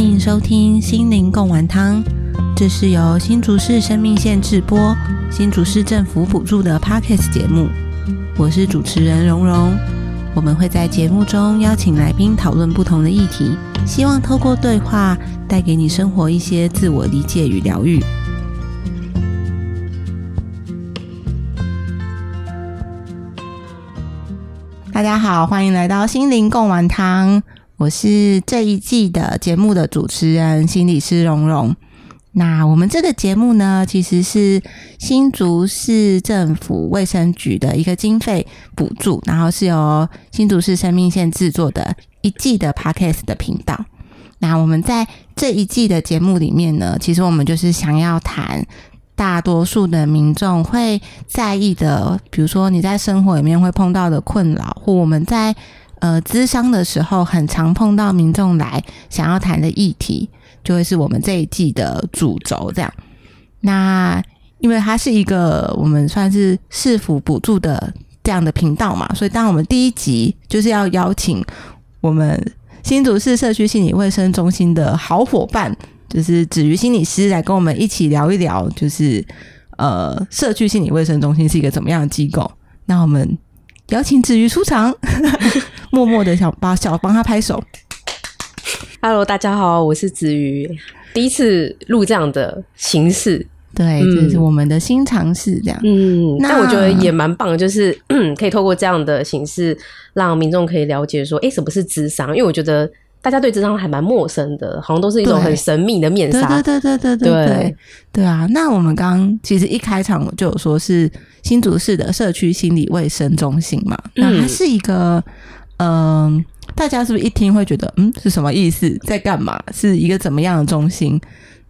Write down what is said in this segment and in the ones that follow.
欢迎收听心灵共玩汤，这是由新竹市生命线直播、新竹市政府补助的 Podcast 节目。我是主持人蓉蓉，我们会在节目中邀请来宾讨论不同的议题，希望透过对话带给你生活一些自我理解与疗愈。大家好，欢迎来到心灵共玩汤。我是这一季的节目的主持人，心理师蓉蓉。那我们这个节目呢，其实是新竹市政府卫生局的一个经费补助，然后是由新竹市生命线制作的一季的 Podcast 的频道。那我们在这一季的节目里面呢，其实我们就是想要谈大多数的民众会在意的，比如说你在生活里面会碰到的困扰，或我们在。呃，咨商的时候很常碰到民众来想要谈的议题，就会是我们这一季的主轴。这样，那因为它是一个我们算是市府补助的这样的频道嘛，所以当我们第一集就是要邀请我们新竹市社区心理卫生中心的好伙伴，就是子瑜心理师来跟我们一起聊一聊，就是呃，社区心理卫生中心是一个怎么样的机构？那我们。邀请子瑜出场，默默的想把小帮他拍手。Hello，大家好，我是子瑜，第一次录这样的形式，对，这是我们的新尝试，这样。嗯，那我觉得也蛮棒，就是 可以透过这样的形式，让民众可以了解说，哎，什么是智商？因为我觉得。大家对智商还蛮陌生的，好像都是一种很神秘的面纱。对对对对对对对啊！那我们刚刚其实一开场就有说是新竹市的社区心理卫生中心嘛，那它是一个嗯，大家是不是一听会觉得嗯是什么意思，在干嘛？是一个怎么样的中心？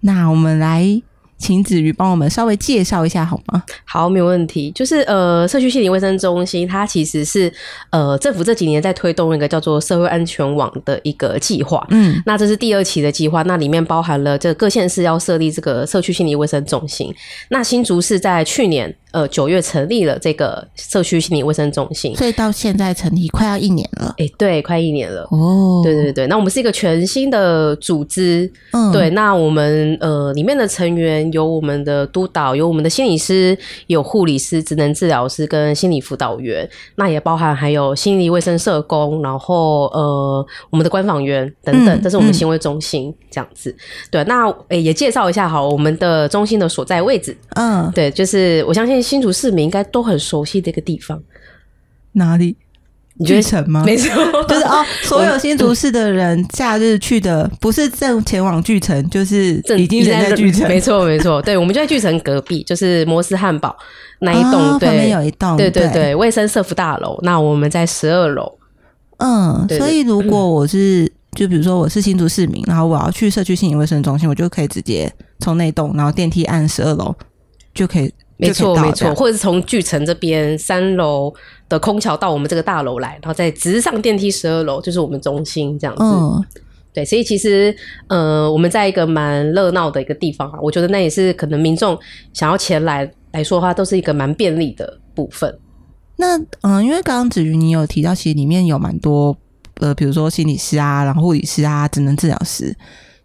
那我们来。请子瑜帮我们稍微介绍一下好吗？好，没有问题。就是呃，社区心理卫生中心，它其实是呃政府这几年在推动一个叫做社会安全网的一个计划。嗯，那这是第二期的计划，那里面包含了这各县市要设立这个社区心理卫生中心。那新竹市在去年。呃，九月成立了这个社区心理卫生中心，所以到现在成立快要一年了。哎，对，快一年了。哦，对对对，那我们是一个全新的组织。嗯，对，那我们呃里面的成员有我们的督导，有我们的心理师，有护理师、职能治疗师跟心理辅导员，那也包含还有心理卫生社工，然后呃我们的官访员等等，这是我们行为中心这样子。对，那诶也介绍一下好我们的中心的所在位置。嗯，对，就是我相信。新竹市民应该都很熟悉这个地方，哪里？巨城吗？没错，就是哦，所有新竹市的人假日去的，不是正前往巨城，就是已经在巨城。没错，没错，对，我们就在巨城隔壁，就是摩斯汉堡那一栋，对，有一栋，对对对，卫生社福大楼。那我们在十二楼。嗯，所以如果我是，就比如说我是新竹市民，然后我要去社区心理卫生中心，我就可以直接从那栋，然后电梯按十二楼就可以。没错，没错，或者是从巨城这边三楼的空桥到我们这个大楼来，然后再直上电梯十二楼，就是我们中心这样子。嗯，对，所以其实呃，我们在一个蛮热闹的一个地方啊，我觉得那也是可能民众想要前来来说的话，都是一个蛮便利的部分。那嗯，因为刚刚子瑜你有提到，其实里面有蛮多呃，比如说心理师啊，然后护理师啊，职能治疗师。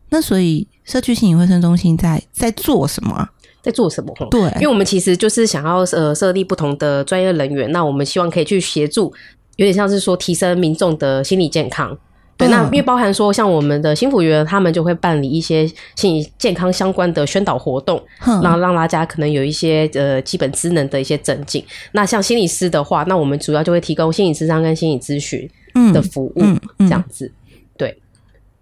那所以社区心理卫生中心在在做什么？在做什么？对，因为我们其实就是想要呃设立不同的专业人员，那我们希望可以去协助，有点像是说提升民众的心理健康。对，那因为包含说像我们的新辅员，他们就会办理一些心理健康相关的宣导活动，然后让大家可能有一些呃基本职能的一些增进。那像心理师的话，那我们主要就会提供心理咨商跟心理咨询的服务，这样子。对，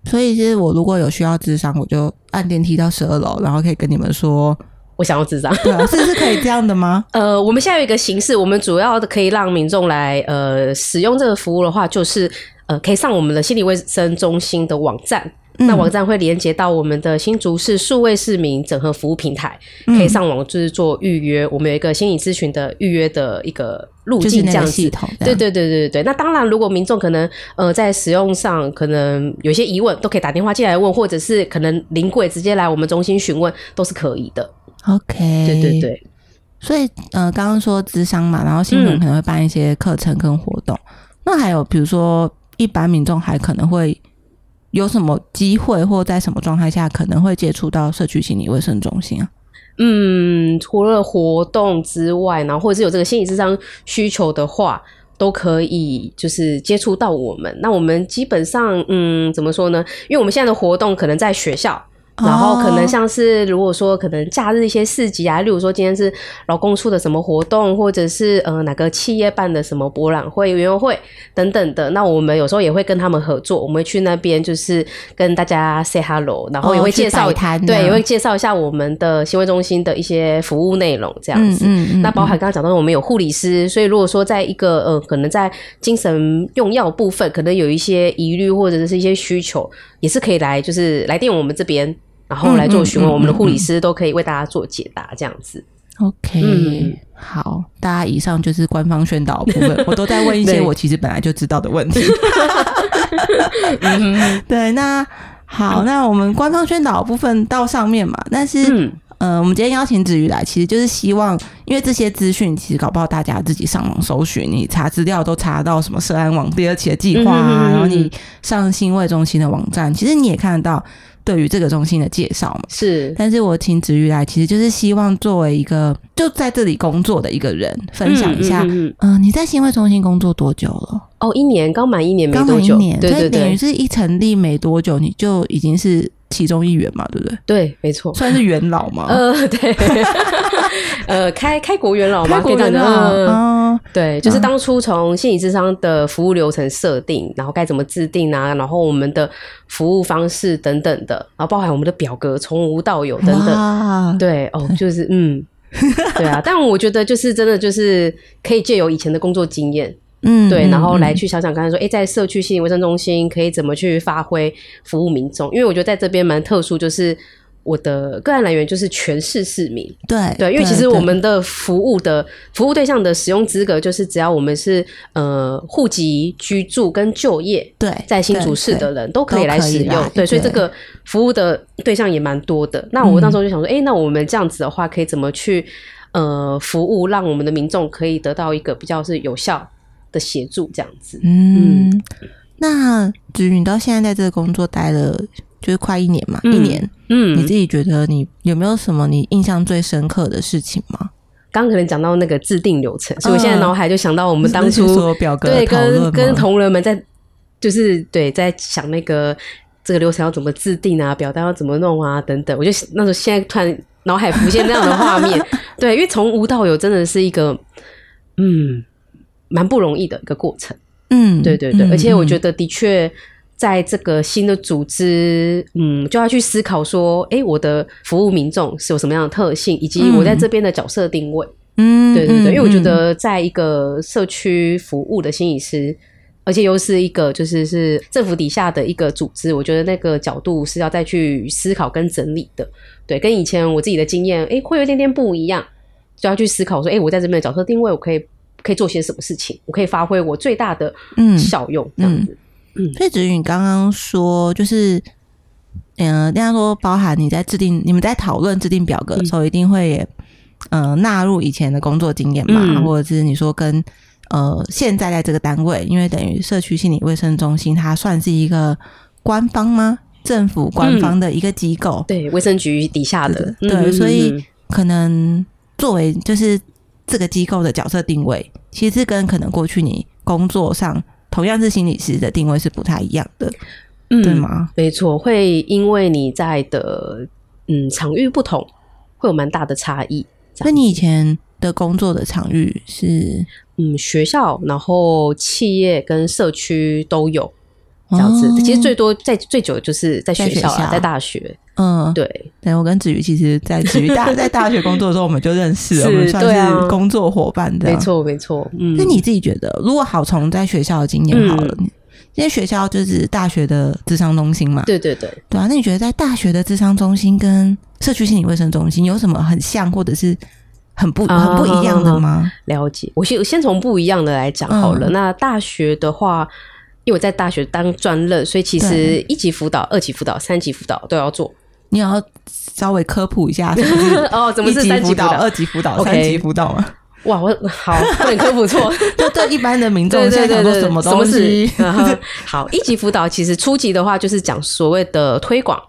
所以其实我如果有需要智商，我就按电梯到十二楼，然后可以跟你们说。我想要智障，对，是是可以这样的吗？呃，我们现在有一个形式，我们主要的可以让民众来呃使用这个服务的话，就是呃可以上我们的心理卫生中心的网站，那网站会连接到我们的新竹市数位市民整合服务平台，可以上网就是做预约。我们有一个心理咨询的预约的一个路径，这样子。对对对对对对。那当然，如果民众可能呃在使用上可能有些疑问，都可以打电话进来问，或者是可能临柜直接来我们中心询问，都是可以的。OK，对对对，所以呃，刚刚说智商嘛，然后新闻可能会办一些课程跟活动。那还有比如说，一般民众还可能会有什么机会或在什么状态下可能会接触到社区心理卫生中心啊？嗯，除了活动之外，然后或者是有这个心理智商需求的话，都可以就是接触到我们。那我们基本上，嗯，怎么说呢？因为我们现在的活动可能在学校。然后可能像是如果说可能假日一些市集啊，例如说今天是劳工处的什么活动，或者是呃哪个企业办的什么博览会、园游会等等的，那我们有时候也会跟他们合作，我们会去那边就是跟大家 say hello，然后也会介绍对，也会介绍一下我们的行为中心的一些服务内容这样子。那包含刚刚讲到我们有护理师，所以如果说在一个呃可能在精神用药部分可能有一些疑虑或者是一些需求，也是可以来就是来电我们这边。然后来做询问，我们的护理师都可以为大家做解答，这样子。OK，好，大家以上就是官方宣导部分，我都在问一些我其实本来就知道的问题。对，那好，那我们官方宣导部分到上面嘛，但是。呃，我们今天邀请子瑜来，其实就是希望，因为这些资讯其实搞不好大家自己上网搜寻，你查资料都查到什么涉案网第二期的计划啊，然后你上新卫中心的网站，其实你也看得到对于这个中心的介绍嘛。是，但是我请子瑜来，其实就是希望作为一个就在这里工作的一个人，分享一下，嗯，你在新会中心工作多久了？哦，一年，刚满一年，刚满一年，对对对，等于是一成立没多久，你就已经是。其中一员嘛，对不对？对，没错，算是元老嘛。呃，对，呃，开开国元老嘛，开国元老。对，就是当初从心理智商的服务流程设定，然后该怎么制定啊，然后我们的服务方式等等的，然后包含我们的表格从无到有等等。对，哦，就是嗯，对啊。但我觉得就是真的就是可以借由以前的工作经验。嗯，对，然后来去想想，刚才说，哎，在社区心理卫生中心可以怎么去发挥服务民众？因为我觉得在这边蛮特殊，就是我的个案来源就是全市市民。对对，因为其实我们的服务的服务对象的使用资格，就是只要我们是呃户籍、居住跟就业对在新竹市的人都可以来使用。对，所以这个服务的对象也蛮多的。那我当时候就想说，哎，那我们这样子的话，可以怎么去呃服务，让我们的民众可以得到一个比较是有效。的协助这样子，嗯，那子瑜到现在在这个工作待了就是快一年嘛，一年，嗯，你自己觉得你有没有什么你印象最深刻的事情吗？刚可能讲到那个制定流程，所以我现在脑海就想到我们当初表格对跟跟同仁们在就是对在想那个这个流程要怎么制定啊，表单要怎么弄啊等等，我就那时候现在突然脑海浮现那样的画面，对，因为从无到有真的是一个嗯。蛮不容易的一个过程，嗯，对对对，而且我觉得的确在这个新的组织，嗯，就要去思考说，哎，我的服务民众是有什么样的特性，以及我在这边的角色定位，嗯，对对对，因为我觉得在一个社区服务的心理师，而且又是一个就是是政府底下的一个组织，我觉得那个角度是要再去思考跟整理的，对，跟以前我自己的经验，哎，会有一点点不一样，就要去思考说，哎，我在这边的角色定位，我可以。可以做些什么事情？我可以发挥我最大的效用，这样子。嗯，所以子云，你刚刚说就是，嗯，大家说包含你在制定、你们在讨论制定表格的时候，一定会嗯纳入以前的工作经验嘛，或者是你说跟呃现在在这个单位，因为等于社区心理卫生中心，它算是一个官方吗？政府官方的一个机构，对，卫生局底下的，对，所以可能作为就是。这个机构的角色定位，其实跟可能过去你工作上同样是心理师的定位是不太一样的，对吗？没错，会因为你在的嗯场域不同，会有蛮大的差异。那你以前的工作的场域是嗯学校，然后企业跟社区都有这样子。其实最多在最久就是在学校，在大学。嗯，对，对我跟子瑜其实，在子瑜大 在大学工作的时候，我们就认识了，我们算是工作伙伴的，没错，没错。嗯，那你自己觉得，如果好从在学校的经验好了，因为学校就是大学的智商中心嘛，对对对，对啊。那你觉得在大学的智商中心跟社区心理卫生中心有什么很像，或者是很不很不一样的吗？了解，我先先从不一样的来讲好了。那大学的话，因为我在大学当专任，所以其实一级辅导、二级辅导、三级辅导都要做。你要稍微科普一下，哦，怎么是三级辅导、二级辅导、三级辅导吗？哇，我好，本科普错。就对一般的民众对现在对对对，想说什么东西 好，一级辅导其实初级的话就是讲所谓的推广，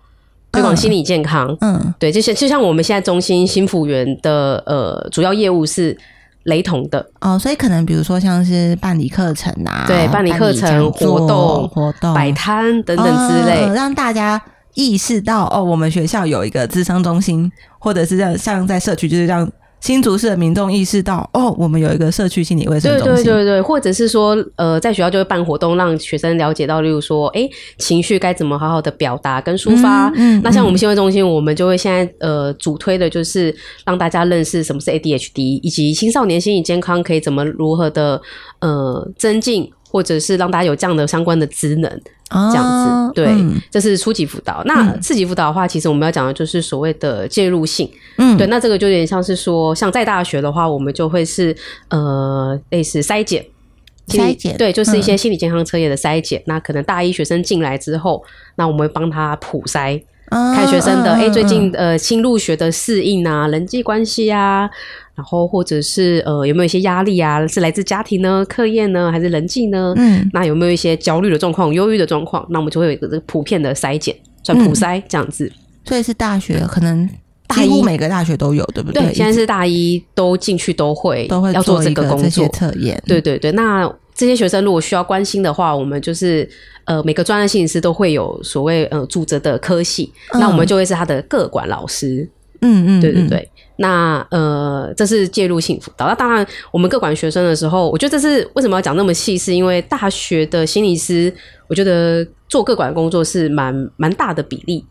推广心理健康。嗯对，就像就像我们现在中心新辅员的呃主要业务是雷同的，哦，所以可能比如说像是办理课程啊，对办理课程活动活动摆摊等等之类。哦让大家意识到哦，我们学校有一个智商中心，或者是像像在社区，就是让新竹市的民众意识到哦，我们有一个社区心理卫生对中心。对对对，或者是说，呃，在学校就会办活动，让学生了解到，例如说，哎，情绪该怎么好好的表达跟抒发。嗯嗯那像我们心卫中心，我们就会现在呃主推的就是让大家认识什么是 ADHD，以及青少年心理健康可以怎么如何的呃增进，或者是让大家有这样的相关的职能。哦这样子，对，嗯这是初级辅导。那次级辅导的话，其实我们要讲的就是所谓的介入性。嗯对，那这个就有点像是说，像在大学的话，我们就会是呃类似筛检。筛检对，就是一嗯些心理健康测验的筛检。那可能大一学生进来之后，那我们会帮他普筛，啊看学生的嗯哎、诶最嗯近呃新入学的适应啊，人际关系啊，然后或者是呃有没有一些压力啊，是来自家庭呢、课业呢，还是人际呢？嗯那有没有一些焦虑的状况、忧郁的状况？那我们就会有一个这个普遍的筛检，算普筛这样子。所以是大学可能大一每个大学都有，对不对，现在是大一都进去都会都会要做这一个工这些作。测验。对对对，那这些学生如果需要关心的话，我们就是呃每个专业心理师都会有所谓呃主责的科系，嗯那我们就会是他的各管老师。嗯嗯，嗯，对对对，那呃这是介入性辅导。那当然，我们各管学生的时候，我觉得这是为什么要讲那么细，是因为大学的心理师，我觉得做各管工作是蛮蛮大的比例。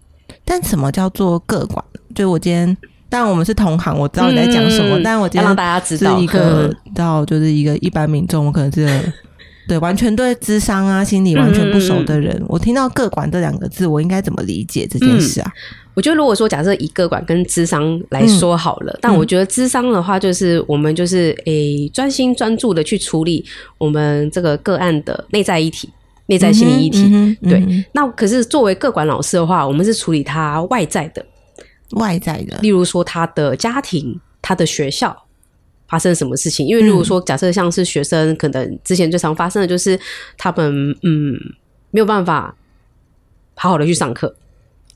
但什么叫做个管？就我今天，当然我们是同行，我知道你在讲什么，嗯但我今天让大家知道。是一个嗯到就是一个一般民众，我可能是 对完全对智商啊、心理完全不熟的人，我听到“个管”这两个字，我应该怎么理解这件事啊？我觉得，如果说假设以个管跟智商来说好了，但我觉得智商的话，就是我们就是诶专心专注的去处理我们这个个案的内在议题、内在心理议题。嗯嗯对嗯那可是作为各管老师的话，我们是处理他外在的，外在的，例如说他的家庭、他的学校发生什么事情。因为如果说假设像是学生，可能之前最常发生的就是他们嗯没有办法好好的去上课，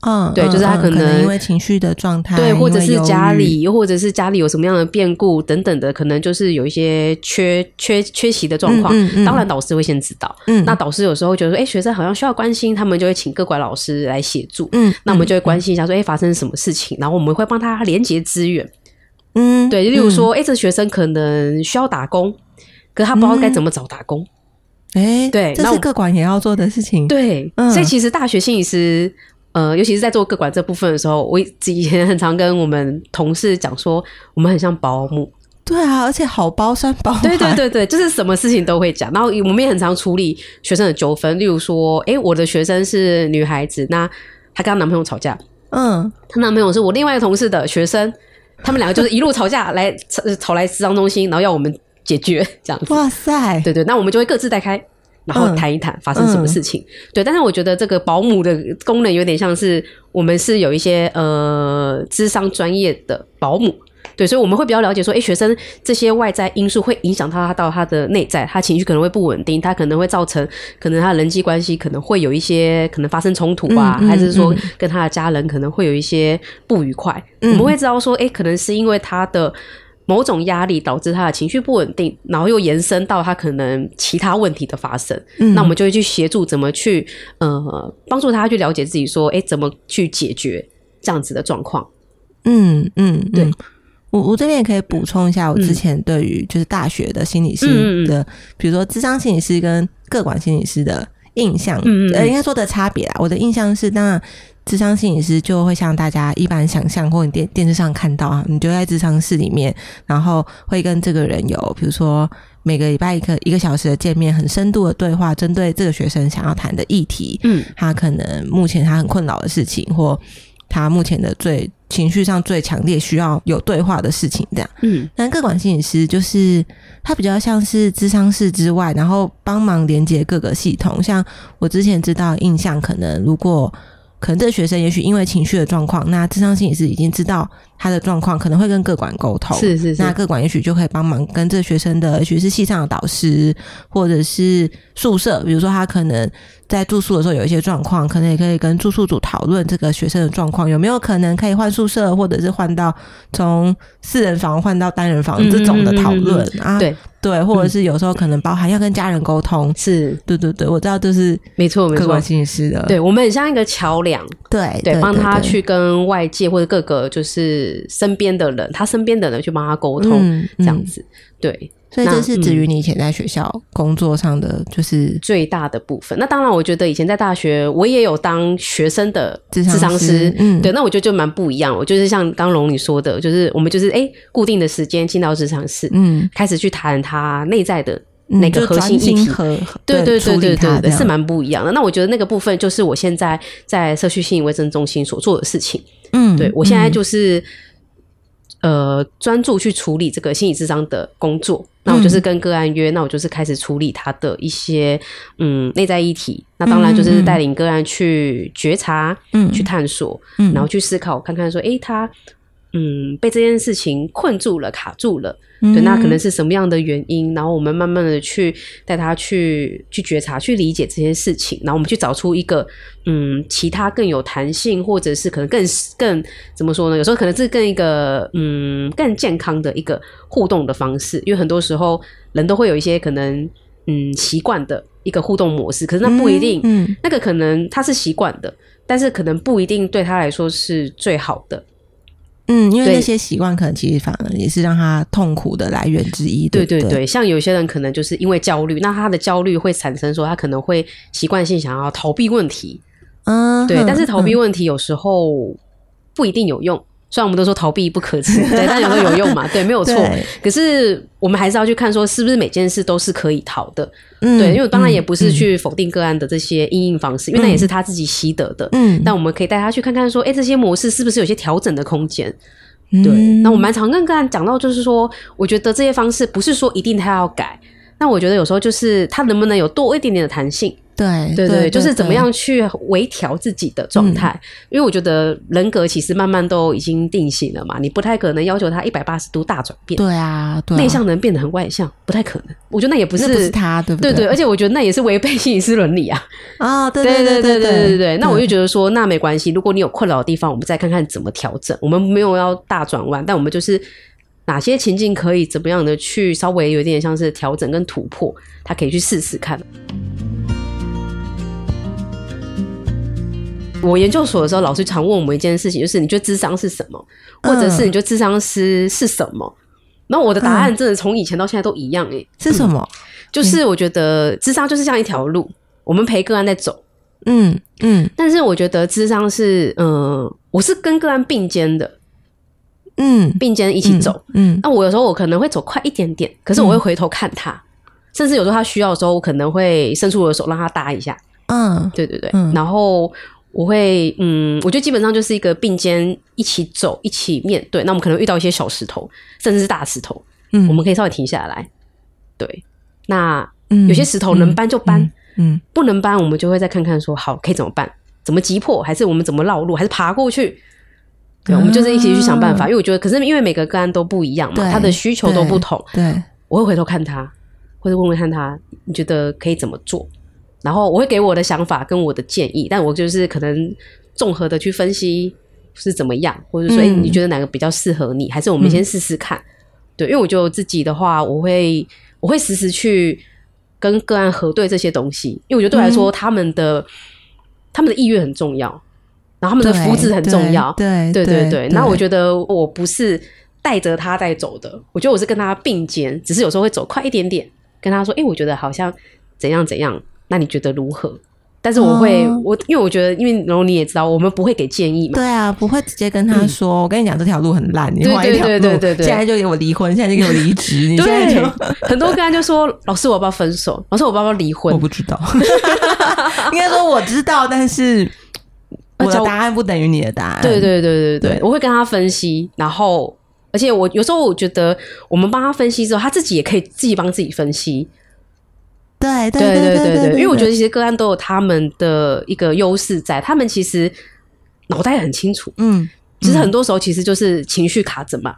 嗯，对就是他可能能因为情绪的状态，对，或者是家里，又或者是家里有什么样的变故等等的，可能就是有一些缺缺缺席的状况。嗯嗯嗯当然，导师会先知道。嗯那导师有时候觉得说，哎、学生好像需要关心，他们就会请各管老师来协助。嗯，那我们就会关心一下，说，哎、发生什么事情？然后我们会帮他连接资源。嗯，对，例如说，哎、这学生可能需要打工，可是他不知道该怎么找打工。哎，对那是各管也要做的事情，，对，嗯所以其实大学心理师，呃，尤其是在做个管这部分的时候，我以前很常跟我们同事讲说，我们很像保姆。对啊，而且好包山包海，对对对对，就是什么事情都会讲。然后我们也很常处理学生的纠纷，例如说，诶，我的学生是女孩子，那她跟她男朋友吵架，嗯，她男朋友是我另外一个同事的学生，他们两个就是一路吵架来吵吵来职场中心，然后要我们解决这样子。哇塞，对对，那我们就会各自带开，然后谈一谈发生什么事情。对，但是我觉得这个保姆的功能有点像是我们是有一些呃智商专业的保姆。对，所以我们会比较了解说，诶，学生这些外在因素会影响到他到他的内在，他情绪可能会不稳定，他可能会造成可能他人际关系可能会有一些可能发生冲突啊，嗯嗯还是说嗯跟他的家人可能会有一些不愉快。嗯我们会知道说，诶，可能是因为他的某种压力导致他的情绪不稳定，然后又延伸到他可能其他问题的发生。嗯那我们就会去协助怎么去呃帮助他去了解自己说，诶，怎么去解决这样子的状况。嗯嗯，对嗯。我我这边也可以补充一下，我之前对于就是大学的心理师的，比如说智商心理师跟个管心理师的印象，呃，应该说的差别啊。我的印象是，当然智商心理师就会像大家一般想象或你电电视上看到啊，你就在智商室里面，然后会跟这个人有，比如说每个礼拜一个一个小时的见面，很深度的对话，针对这个学生想要谈的议题，嗯他可能目前他很困扰的事情，或他目前的最情绪上最强烈需要有对话的事情，这样。嗯但个管心理师就是他比较像是智商室之外，然后帮忙连接各个系统。像我之前知道印象，可能如果可能这个学生也许因为情绪的状况，那智商心理师已经知道他的状况，可能会跟各管沟通。是是是那各管也许就可以帮忙跟这个学生的，也许是系上的导师，或者是宿舍，比如说他可能在住宿的时候有一些状况，可能也可以跟住宿组讨论这个学生的状况有没有可能可以换宿舍，或者是换到从四人房换到单人房嗯这种的讨论啊。对对，或者是有时候可能包含要跟家人沟通。是。对对对，我知道，就是没错没错。客观，信息的。对我们很像一个桥梁，对对，帮他去跟外界或者各个就是身边的人，他身边的人去帮他沟通，嗯。这样子，对，所以这是至于你以前在学校工作上的，就是最大的部分。那当然，我觉得以前在大学，我也有当学生的智商师师，嗯对，那我觉得就蛮不一样。我就是像刚龙你说的，就是我们就是哎、固定的时间进到智商室，嗯，开始去谈他内在的嗯那个核心议题。对对对对对是蛮不一样的。那我觉得那个部分就是我现在在社区心理卫生中心所做的事情。嗯，对我现在嗯就是、呃专注去处理这个心理智商的工作。那我嗯就是跟个案约，那我就是开始处理他的一些嗯内在议题。那当然就是带领个案去觉察、嗯去探索，嗯然后去思考，看看说，诶，他嗯被这件事情困住了、卡住了。嗯对，那可能是什么样的原因？然后我们慢慢的去带他去去觉察、去理解这些事情，然后我们去找出一个嗯，其他更有弹性，或者是可能更更怎么说呢？有时候可能是更一个嗯更健康的一个互动的方式，因为很多时候人都会有一些可能嗯习惯的一个互动模式，可是那不一定，嗯那个可能他是习惯的，但是可能不一定对他来说是最好的。嗯，因为那些习惯可能其实反而也是让他痛苦的来源之一。对对不对对，像有些人可能就是因为焦虑，那他的焦虑会产生说他可能会习惯性想要逃避问题，嗯，对，但是逃避嗯问题有时候不一定有用。虽然我们都说逃避不可耻，对，但有时候有用嘛，对，没有错。可是我们还是要去看说，是不是每件事都是可以逃的，嗯对，因为当然也不是嗯去否定个案的这些应应方式，因为那也是他自己习得的。嗯，但我们可以带他去看看说，哎，这些模式是不是有些调整的空间？嗯对，那我蛮常跟个案讲到，就是说，我觉得这些方式不是说一定他要改，那我觉得有时候就是他能不能有多一点点的弹性，对对对，就是怎么样去微调自己的状态，因为我觉得人格其实慢慢都已经定型了嘛，你不太可能要求他一百八十度大转变。对啊，内向能变得很外向，不太可能。我觉得那也不是，不是他，对不对？对对，而且我觉得那也是违背心理师伦理啊。啊，对 对对对对对对。那我就觉得说，那没关系，如果你有困扰的地方，我们再看看怎么调整。我们没有要大转弯，但我们就是哪些情境可以怎么样的去稍微有点像是调整跟突破，他可以去试试看。我研究所的时候，老师常问我们一件事情，就是你觉得智商是什么，或者是你觉得智商师是什么？然后我的答案真的从以前到现在都一样诶、是什么？就是我觉得智商就是像一条路，我们陪个案在走，嗯嗯但是我觉得智商是，嗯、我是跟个案并肩的，嗯，并肩一起走。嗯那我有时候我可能会走快一点点，可是我会回头看他，甚至有时候他需要的时候，我可能会伸出我的手让他搭一下。嗯对对对，嗯然后我会，嗯，我觉得基本上就是一个并肩一起走，一起面对。那我们可能遇到一些小石头，甚至是大石头，嗯，我们可以稍微停下来。对，那嗯有些石头能搬就搬，嗯不能搬，我们就会再看看说，好，可以怎么办？怎么击破？还是我们怎么绕路？还是爬过去？对，我们就是一起去想办法。因为我觉得，可是因为每个个案都不一样嘛，他的需求都不同，对，我会回头看他，或者问问看他，你觉得可以怎么做？然后我会给我的想法跟我的建议，但我就是可能综合的去分析是怎么样，或者说，哎、嗯你觉得哪个比较适合你？还是我们先试试看？对，因为我觉得我自己的话，我会我会时时去跟个案核对这些东西，因为我觉得对我来嗯说，他们的他们的意愿很重要，然后他们的福祉很重要。对对对对，那我觉得我不是带着他在走的，我觉得我是跟他并肩，只是有时候会走快一点点，跟他说：“哎、我觉得好像怎样怎样，那你觉得如何？”但是我会，哦我因为我觉得，因为然后你也知道，我们不会给建议嘛。对啊，不会直接跟他说，我跟你讲这条路很烂，你对换一条路，对对对对对现在就给我离婚，现在就给我离职，你 现在对就，很多个人就说：“老师，我要不要分手？老师，我要不要离婚我不知道，应该说我知道，但是我的答案不等于你的答案，对对对对对对，我会跟他分析，然后而且我有时候我觉得我们帮他分析之后，他自己也可以自己帮自己分析。对对对对对对，因为我觉得得其实个案都有他们的一个优势在，他们其实脑袋很清楚，嗯，其实很多时候其实就是情绪卡着嘛，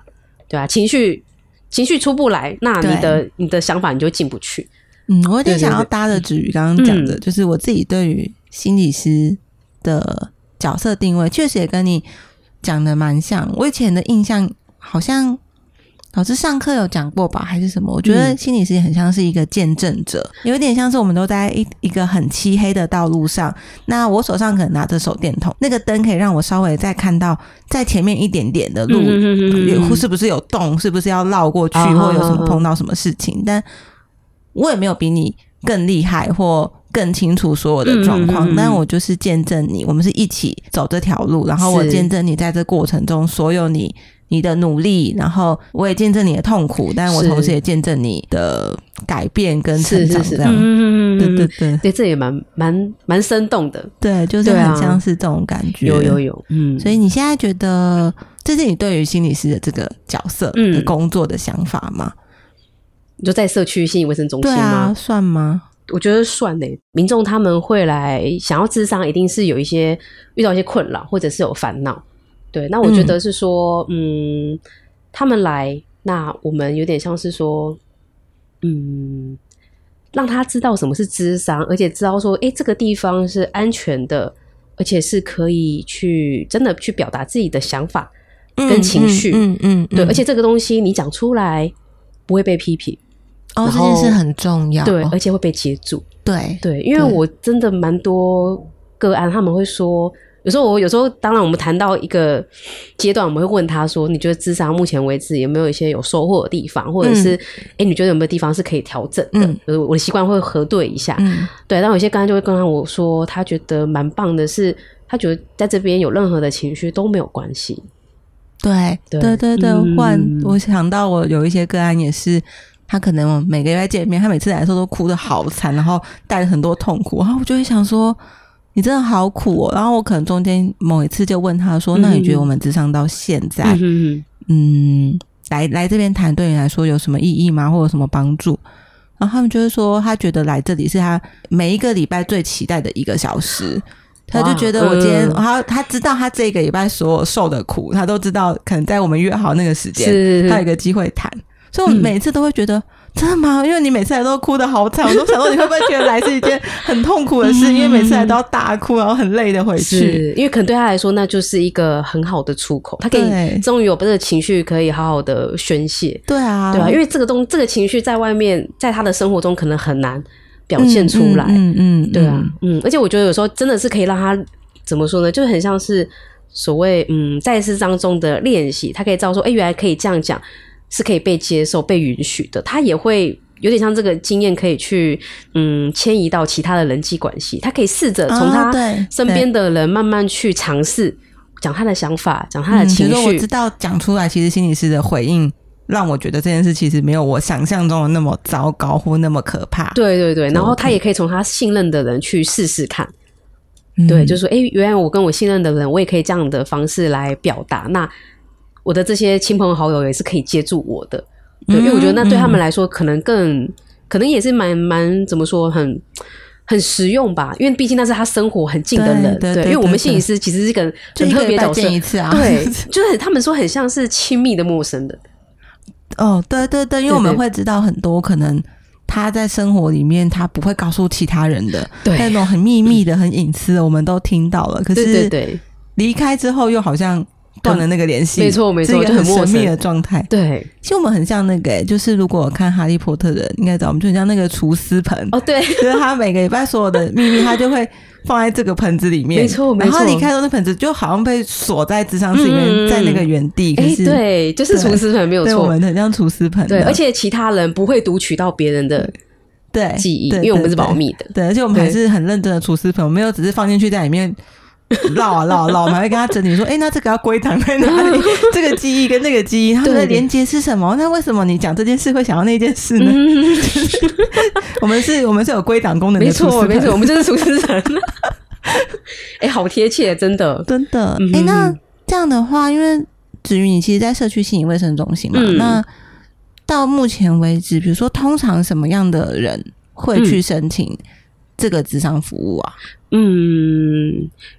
对啊，情绪情绪出不来，那你的你的想法你就进不去。嗯，我有点想要搭的子瑜刚刚讲的，嗯。就是我自己对于心理师的角色定位，确实也跟你讲的蛮像。我以前的印象好像老师上课有讲过吧，还是什么？我觉得嗯心理师也很像是一个见证者，有点像是我们都在一一个很漆黑的道路上，那我手上可能拿着手电筒，那个灯可以让我稍微再看到在前面一点点的路，是不是有洞，是不是要绕过去，啊或有什么碰到什么事情？但我也没有比你更厉害或更清楚所有的状况，嗯嗯嗯嗯但我就是见证你，我们是一起走这条路，然后我见证你在这过程中所有你你的努力，然后我也见证你的痛苦，但我同时也见证你的改变跟成长这样。嗯嗯嗯对对对对，这也蛮蛮蛮生动的，对，就是很像是这种感觉。有有有，嗯，所以你现在觉得这是你对于心理师的这个角色工作的想法吗？你就在社区心理卫生中心对啊，吗？算吗？我觉得算嘞。民众他们会来想要智商，一定是有一些遇到一些困扰，或者是有烦恼。对，那我觉得是说，嗯他们来，那我们有点像是说，嗯，让他知道什么是智商，而且知道说，诶，这个地方是安全的，而且是可以去真的去表达自己的想法跟情绪。嗯嗯，嗯对，嗯而且这个东西你讲出来不会被批评，哦，这件事很重要。对，而且会被接住。对对，因为我真的蛮多个案，他们会说，有时候我有时候，当然我们谈到一个阶段，我们会问他说，你觉得智商目前为止有没有一些有收获的地方，或者是哎、诶你觉得有没有地方是可以调整的？嗯就是我的习惯会核对一下。嗯对，但有些个案就会跟我说，他觉得蛮棒的是，他觉得在这边有任何的情绪都没有关系。对对对对换我想到我有一些个案也是。他可能每个月见面，他每次来的时候都哭得好惨，然后带着很多痛苦，然后我就会想说，你真的好苦哦。然后我可能中间某一次就问他说：“嗯那你觉得我们智商到现在，嗯嗯，来来这边谈对你来说有什么意义吗？或者有什么帮助？然后他们就会说，他觉得来这里是他每一个礼拜最期待的一个小时。他就觉得我今天，嗯他他知道他这个礼拜所有受的苦，他都知道，可能在我们约好那个时间，是他有一个机会谈。所以我嗯每次都会觉得，真的吗？因为你每次来都哭的好惨，我都想说你会不会觉得来是一件很痛苦的事？因为每次来都要大哭，然后很累的回去。是因为可能对他来说，那就是一个很好的出口，他可以终于有这个情绪可以好好的宣泄。对啊，对啊，因为这个东这个情绪在外面，在他的生活中可能很难表现出来。嗯嗯，嗯对啊，嗯，而且我觉得有时候真的是可以让他怎么说呢，就很像是所谓嗯在世当中的练习，他可以知道说，哎、原来可以这样讲，是可以被接受、被允许的。他也会有点像这个经验，可以去嗯迁移到其他的人际关系，他可以试着从他啊对身边的人慢慢去尝试讲他的想法，讲他的嗯情绪我知。道讲出来，其实心理师的回应让我觉得这件事其实没有我想象中的那么糟糕或那么可怕。对对对，然后他也可以从他信任的人去试试看，嗯对，就是说，哎、原来我跟我信任的人，我也可以这样的方式来表达。那我的这些亲朋好友也是可以接住我的，对，因为我觉得那对他们来说，可能更可能也是蛮蛮怎么说，很很实用吧。因为毕竟那是他生活很近的人，对因为我们对心理师其实是一个就很特别角色，见一次啊。对，就是他们说很像是亲密的陌生人，哦，对对对，因为我们对会知道很多可能他在生活里面他不会告诉其他人的，对那种很秘密的、很隐私的，我们都听到了。可对对是对离开之后，又好像断了那个联系，没错没错是一个就很陌神秘的状态。对，其实我们很像那个、欸就是如果看《哈利波特》的人应该知道，我们就很像那个厨师盆，哦对，就是他每个礼拜所有的秘密，他就会放在这个盆子里面，没错没错然后错离开后，那盆子就好像被锁在智商室里面，嗯在那个原地。可哎、是，对，就是厨师盆没有错我错。们很像厨师盆，对，而且其他人不会读取到别人的对记忆，因为我们是保密的。对，而且我们还是很认真的厨师盆，我没有只是放进去在里面。绕啊绕啊绕，我们还会跟他整理说，哎、那这个要归档在哪里？这个记忆跟那个记忆，它们的连接是什么？那为什么你讲这件事会想到那件事呢？嗯，我们是，我们是有归档功能的没错没错，我们就是厨师人。哎、好贴切，真的。真的。哎、那这样的话，因为子瑜你其实，在社区心理卫生中心嘛，嗯那到目前为止，比如说，通常什么样的人会去申请这个智商服务啊？嗯，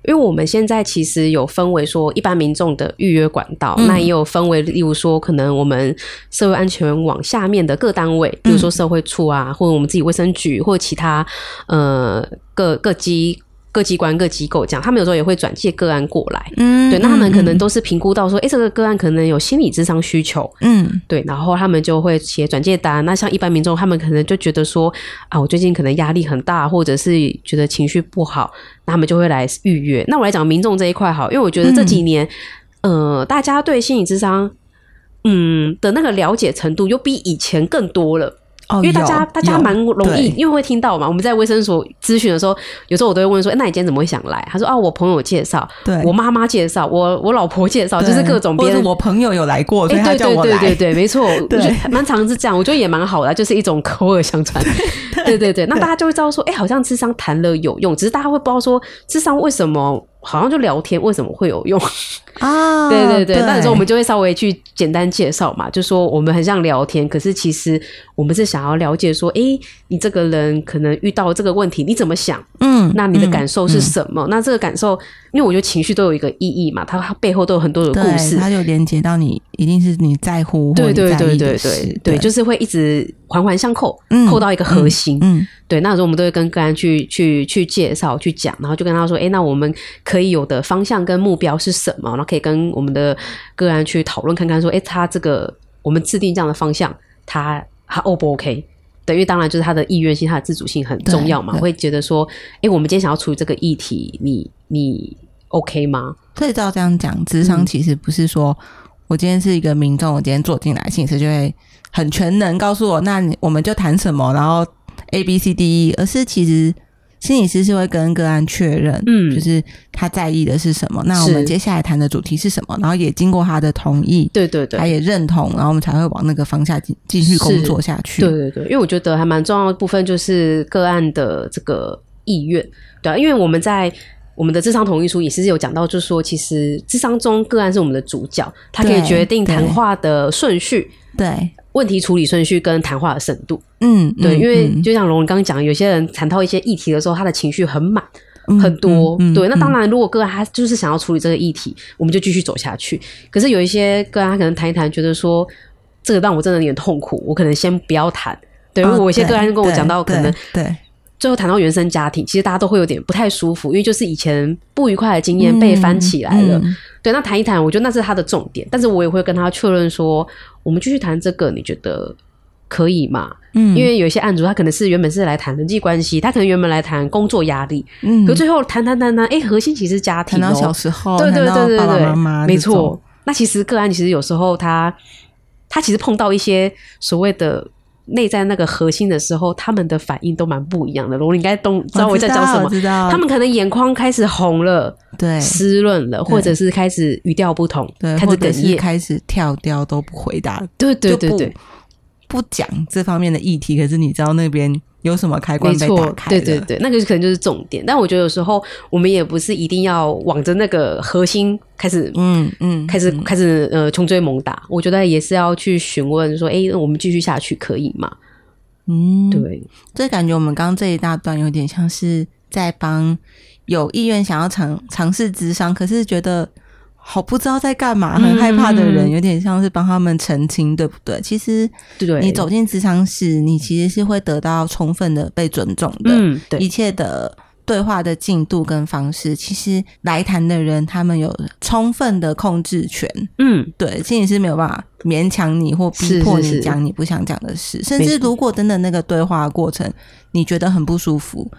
因为我们现在其实有分为说一般民众的预约管道，那也有分为，例如说可能我们社会安全网下面的各单位，比如说社会处啊，或者我们自己卫生局，或者其他呃各各机。各机关、各机构这样，他们有时候也会转借个案过来。嗯，对，那他们可能都是评估到说，哎，这个个案可能有心理智商需求。嗯，对，然后他们就会写转借单。那像一般民众，他们可能就觉得说，啊，我最近可能压力很大，或者是觉得情绪不好，那他们就会来预约。那我来讲民众这一块好，因为我觉得这几年，呃，大家对心理智商，嗯的那个了解程度，又比以前更多了。因为大家大家蛮容易，因为会听到嘛。我们在卫生所咨询的时候，有时候我都会问说：“哎，那你今天怎么会想来？”他说：“啊，我朋友介绍，对我妈妈介绍，我我老婆介绍，就是各种别人。我朋友有来过，所以他叫我来。对对对，没错，蛮常是这样。我觉得也蛮好的，就是一种口耳相传。对对对，那大家就会知道说：“哎，好像智商谈了有用，只是大家会不知道说智商为什么。”好像就聊天，为什么会有用啊？对对对，那时候我们就会稍微去简单介绍嘛，就说我们很像聊天，可是其实我们是想要了解说，哎，你这个人可能遇到这个问题，你怎么想？嗯，那你的感受是什么？那这个感受，因为我觉得情绪都有一个意义嘛，它背后都有很多的故事，它就连接到你，一定是你在乎，对对对对对对，就是会一直环环相扣，扣到一个核心。嗯，对，那时候我们都会跟个人去去去介绍、去讲，然后就跟他说，哎，那我们。可以有的方向跟目标是什么？然后可以跟我们的个案去讨论看看，说，哎，他这个我们制定这样的方向，他他 O 不 OK？等于当然就是他的意愿性、他的自主性很重要嘛。会觉得说，哎，我们今天想要处理这个议题，你你 OK 吗？所以照这样讲，智商其实不是说我今天是一个民众，我今天坐进来，心理师就会很全能告诉我，那我们就谈什么，然后 A B C D E，而是其实。心理师是会跟个案确认，嗯，就是他在意的是什么。那我们接下来谈的主题是什么？然后也经过他的同意，对对对，他也认同，然后我们才会往那个方向继继续工作下去。对对对，因为我觉得还蛮重要的部分就是个案的这个意愿，对啊，因为我们在我们的智商同意书也是有讲到，就是说其实智商中个案是我们的主角，他可以决定谈话的顺序，对。问题处理顺序跟谈话的深度，嗯，对，因为就像龙刚刚讲，有些人谈到一些议题的时候，他的情绪很满很多，对，那当然，如果个案他就是想要处理这个议题，我们就继续走下去。可是有一些个案他可能谈一谈，觉得说这个让我真的有点痛苦，我可能先不要谈。对，我一些个案跟我讲到，可能对。最后谈到原生家庭，其实大家都会有点不太舒服，因为就是以前不愉快的经验被翻起来了。对，那谈一谈，我觉得那是他的重点，但是我也会跟他确认说，我们继续谈这个，你觉得可以吗？嗯，因为有一些案主他可能是原本是来谈人际关系，他可能原本来谈工作压力，嗯，可最后谈谈谈谈，哎，核心其实家庭，谈到小时候，对对对对对，妈没错。那其实个案其实有时候他他其实碰到一些所谓的。内在那个核心的时候，他们的反应都蛮不一样的。我应该懂，知道我在讲什么？知道。他们可能眼眶开始红了，对，湿润了，或者是开始语调不同，对，开始哽咽，开始跳掉都不回答，对对对对，不讲这方面的议题。可是你知道那边。有什么开关被打开？对对对，那个可能就是重点。但我觉得有时候我们也不是一定要往着那个核心开始，嗯嗯，开始开始呃穷追猛打。我觉得也是要去询问说，哎，我们继续下去可以吗？嗯，对。这感觉我们刚刚这一大段有点像是在帮有意愿想要尝尝试智商，可是觉得。好不知道在干嘛，很害怕的人，有点像是帮他们澄清，对不对？其实，你走进职场室，你其实是会得到充分的被尊重的。嗯，对，一切的对话的进度跟方式，其实来谈的人他们有充分的控制权。嗯，对，心理是没有办法勉强你或逼迫你讲你不想讲的事，甚至如果真的那个对话过程你觉得很不舒服。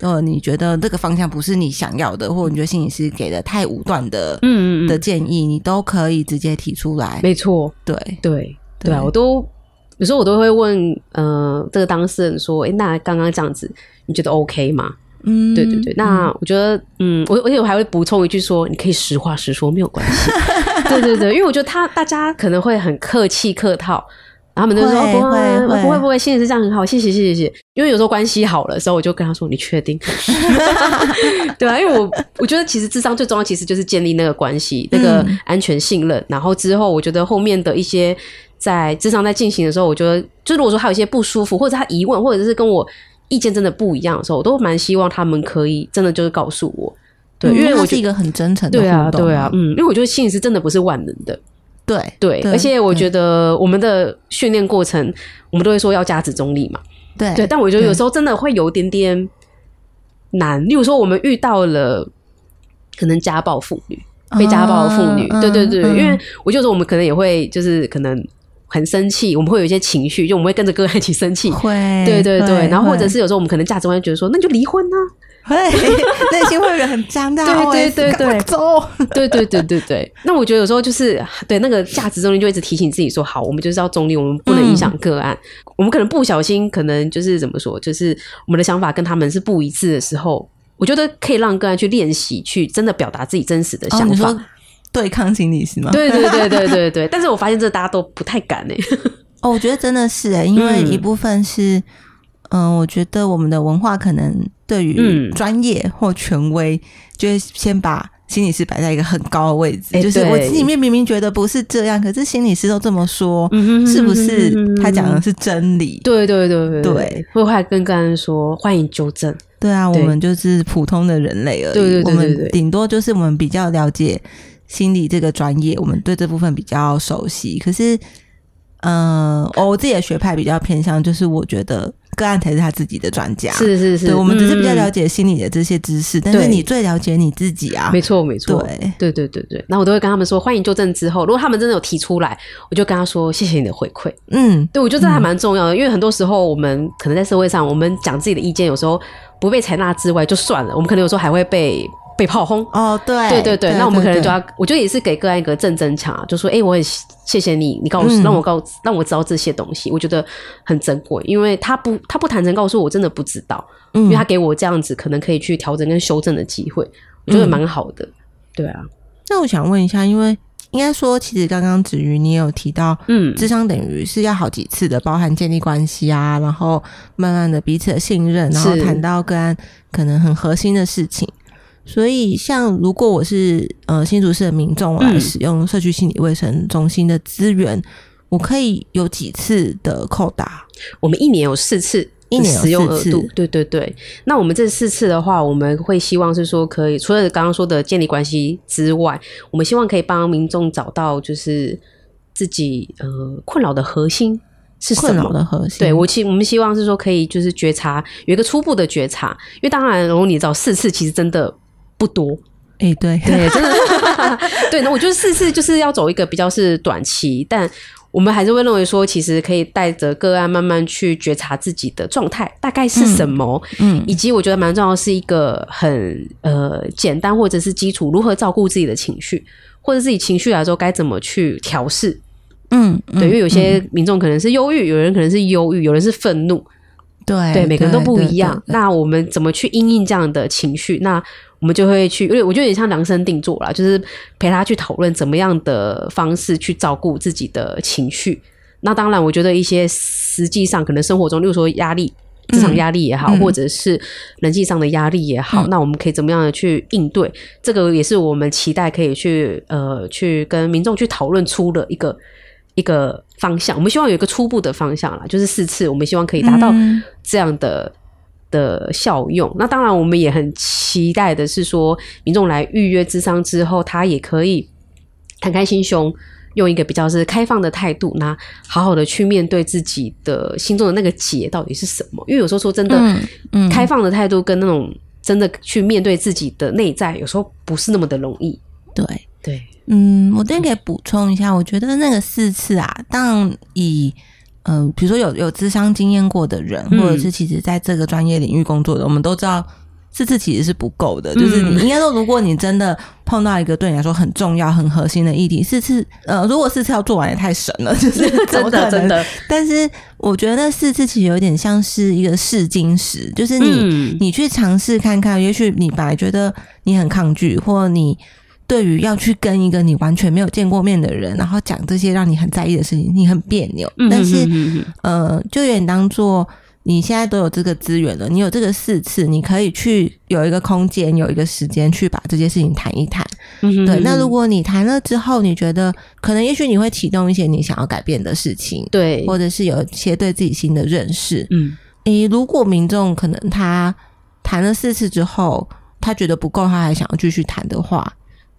呃，你觉得这个方向不是你想要的，或者你觉得心理师给的太武断的，嗯嗯的建议，你都可以直接提出来。没错，对对对啊，我都有时候我都会问，呃，这个当事人说，哎，那刚刚这样子，你觉得 OK 吗？嗯，对对对，那我觉得，嗯，我而且我还会补充一句说，你可以实话实说，没有关系。对对对，因为我觉得他大家可能会很客气客套。他们就说不会不会不会，心理是这样很好，谢谢谢谢谢。因为有时候关系好了时候，我就跟他说：“你确定？” 对啊，因为我我觉得其实智商最重要，其实就是建立那个关系，那个安全信任。然后之后，我觉得后面的一些在智商在进行的时候，我觉得就如果说他有一些不舒服，或者他疑问，或者是跟我意见真的不一样的时候，我都蛮希望他们可以真的就是告诉我，对，因为我是一个很真诚的对啊，对啊，嗯，因为我觉得心理是真的不是万能的，对对，而且我觉得我们的训练过程，我们都会说要价值中立嘛，对。对，但我觉得有时候真的会有点点难，例如说我们遇到了可能家暴妇女。被家暴的妇女，对对对，因为我就说我们可能也会就是可能很生气，我们会有一些情绪，就我们会跟着个案一起生气，会，对对对，然后或者是有时候我们可能价值观觉得说，那就离婚呢，会内心会有很僵的，对对对对，走，对对对对对。那我觉得有时候就是对那个价值中立，就一直提醒自己说，好，我们就是要中立，我们不能影响个案，我们可能不小心，可能就是怎么说，就是我们的想法跟他们是不一致的时候。我觉得可以让个案去练习，去真的表达自己真实的想法。对抗心理是吗？对对对对对对。但是我发现这大家都不太敢哎。哦，我觉得真的是哎，因为一部分是，嗯，我觉得我们的文化可能对于专业或权威，就会先把心理师摆在一个很高的位置。就是我心里面明明觉得不是这样，可是心理师都这么说，是不是他讲的是真理？对对对对对。会会跟个人说欢迎纠正。对啊，我们就是普通的人类而已。我们顶多就是我们比较了解心理这个专业，我们对这部分比较熟悉。可是，嗯，我自己的学派比较偏向，就是我觉得个案才是他自己的专家。是是是，对我们只是比较了解心理的这些知识，但是你最了解你自己啊。没错没错，对对对对对。那我都会跟他们说，欢迎纠正之后，如果他们真的有提出来，我就跟他说谢谢你的回馈。嗯，对我觉得这还蛮重要的，因为很多时候我们可能在社会上，我们讲自己的意见，有时候。不被采纳之外就算了，我们可能有时候还会被被炮轰。哦，对，对对对，那我们可能就要，我觉得也是给个案一个正增强，就说，哎，我很谢谢你，你告诉让我告让我知道这些东西，我觉得很珍贵，因为他不他不坦诚告诉我，我真的不知道，因为他给我这样子可能可以去调整跟修正的机会，我觉得蛮好的。对啊，那我想问一下，因为。应该说，其实刚刚子瑜你也有提到，嗯，智商等于是要好几次的，包含建立关系啊，然后慢慢的彼此的信任，然后谈到跟可能很核心的事情。所以，像如果我是呃新竹市的民众来使用社区心理卫生中心的资源，我可以有几次的扣打？我们一年有四次。一年使用额度，对对对。那我们这四次的话，我们会希望是说，可以除了刚刚说的建立关系之外，我们希望可以帮民众找到就是自己呃困扰的核心是什么的核心。对我希我们希望是说，可以就是觉察有一个初步的觉察，因为当然，如果你找四次，其实真的不多。哎，对对，真的 对。那我觉得四次就是要走一个比较是短期，但。我们还是会认为说，其实可以带着个案慢慢去觉察自己的状态大概是什么，嗯，以及我觉得蛮重要是一个很呃简单或者是基础，如何照顾自己的情绪，或者自己情绪来说该怎么去调试，嗯，对，因为有些民众可能是忧郁，有人可能是忧郁，有人是愤怒，对对，每个人都不一样。那我们怎么去应应这样的情绪？那我们就会去，因为我觉得有点像量身定做啦，就是陪他去讨论怎么样的方式去照顾自己的情绪。那当然，我觉得一些实际上可能生活中，例如说压力、职场压力也好，或者是人际上的压力也好，那我们可以怎么样的去应对？这个也是我们期待可以去呃去跟民众去讨论出的一个一个方向。我们希望有一个初步的方向啦，就是四次，我们希望可以达到这样的。的效用，那当然我们也很期待的是说，民众来预约智商之后，他也可以敞开心胸，用一个比较是开放的态度，那好好的去面对自己的心中的那个结到底是什么？因为有时候说真的，嗯，开放的态度跟那种真的去面对自己的内在，有时候不是那么的容易。对对，嗯，我这边可以补充一下，我觉得那个四次啊，当以。嗯，比如说有有智商经验过的人，或者是其实在这个专业领域工作的，我们都知道四次其实是不够的。就是你应该说，如果你真的碰到一个对你来说很重要、很核心的议题，四次呃，如果四次要做完也太神了，就是 真的真的。但是我觉得四次其实有点像是一个试金石，就是你你去尝试看看，也许你本来觉得你很抗拒，或你。对于要去跟一个你完全没有见过面的人，然后讲这些让你很在意的事情，你很别扭。但是，呃，就有点当做你现在都有这个资源了，你有这个四次，你可以去有一个空间，有一个时间去把这些事情谈一谈。对，那如果你谈了之后，你觉得可能也许你会启动一些你想要改变的事情，对，或者是有一些对自己新的认识，嗯。你，如果民众可能他谈了四次之后，他觉得不够，他还想要继续谈的话，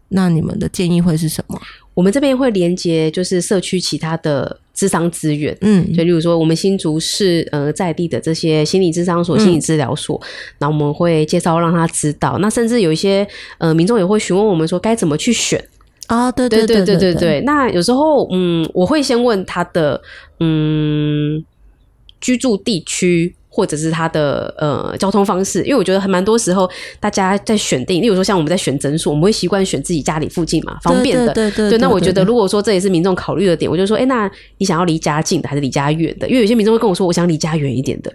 那你们的建议会是什么？我们这边会连接就是社区其他的智商资源，嗯，就例如说我们新竹市呃在地的这些心理智商所、心理治疗所，那、我们会介绍让他知道。那甚至有一些呃民众也会询问我们说该怎么去选。哦，对对对对对对对。那有时候嗯，我会先问他的嗯居住地区。或者是他的呃交通方式，因为我觉得还蛮多时候大家在选定，例如说像我们在选诊所，我们会习惯选自己家里附近嘛，方便的。对对对。那我觉得如果说这也是民众考虑的点，我就说，哎，那你想要离家近的还是离家远的？因为有些民众会跟我说，我想离家远一点的。